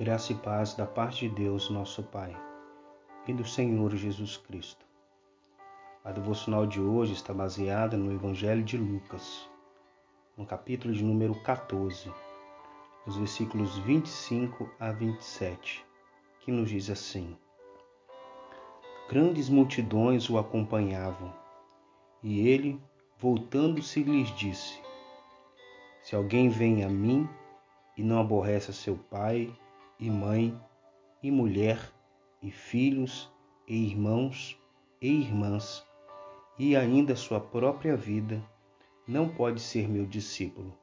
Graça e paz da parte de Deus, nosso Pai, e do Senhor Jesus Cristo. A devocional de hoje está baseada no Evangelho de Lucas, no capítulo de número 14, os versículos 25 a 27, que nos diz assim: Grandes multidões o acompanhavam, e ele, voltando-se, lhes disse: Se alguém vem a mim e não aborrece seu pai, e mãe, e mulher, e filhos, e irmãos, e irmãs, e ainda sua própria vida, não pode ser meu discípulo.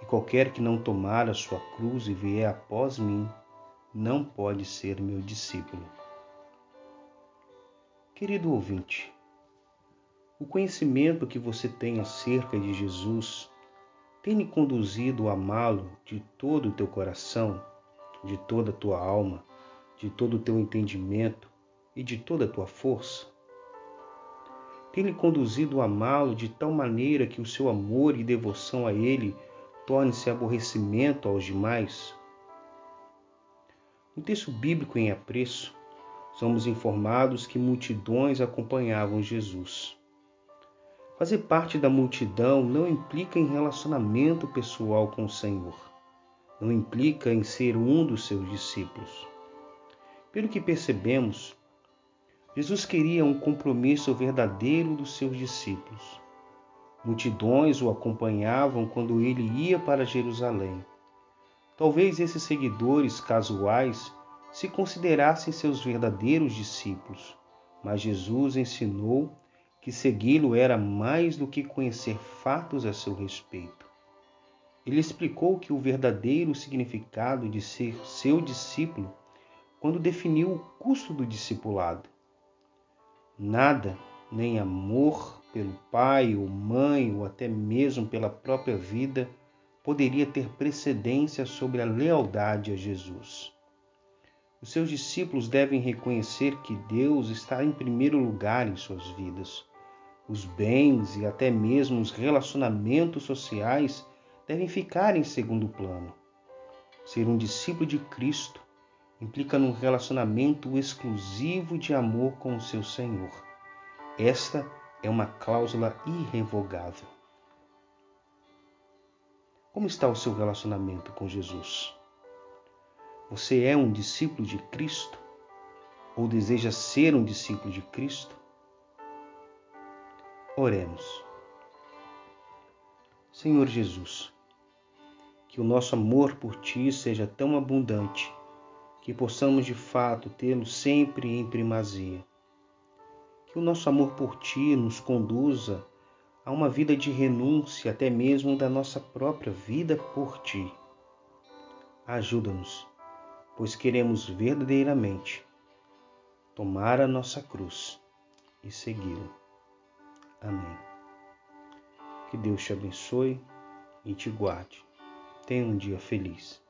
E qualquer que não tomar a sua cruz e vier após mim, não pode ser meu discípulo. Querido ouvinte, o conhecimento que você tem acerca de Jesus tem lhe conduzido a amá-lo de todo o teu coração de toda a tua alma, de todo o teu entendimento e de toda a tua força? Tem-lhe conduzido a amá-lo de tal maneira que o seu amor e devoção a ele torne-se aborrecimento aos demais? No texto bíblico em apreço, somos informados que multidões acompanhavam Jesus. Fazer parte da multidão não implica em relacionamento pessoal com o Senhor não implica em ser um dos seus discípulos. Pelo que percebemos, Jesus queria um compromisso verdadeiro dos seus discípulos. Multidões o acompanhavam quando ele ia para Jerusalém. Talvez esses seguidores casuais se considerassem seus verdadeiros discípulos, mas Jesus ensinou que segui-lo era mais do que conhecer fatos a seu respeito. Ele explicou que o verdadeiro significado de ser seu discípulo quando definiu o custo do discipulado. Nada, nem amor pelo pai ou mãe ou até mesmo pela própria vida, poderia ter precedência sobre a lealdade a Jesus. Os seus discípulos devem reconhecer que Deus está em primeiro lugar em suas vidas. Os bens e até mesmo os relacionamentos sociais devem ficar em segundo plano. Ser um discípulo de Cristo implica num relacionamento exclusivo de amor com o seu Senhor. Esta é uma cláusula irrevogável. Como está o seu relacionamento com Jesus? Você é um discípulo de Cristo? Ou deseja ser um discípulo de Cristo? Oremos. Senhor Jesus, que o nosso amor por Ti seja tão abundante que possamos de fato tê-lo sempre em primazia. Que o nosso amor por Ti nos conduza a uma vida de renúncia, até mesmo da nossa própria vida por Ti. Ajuda-nos, pois queremos verdadeiramente tomar a nossa cruz e segui-lo. Amém. Que Deus te abençoe e te guarde. Tenha um dia feliz.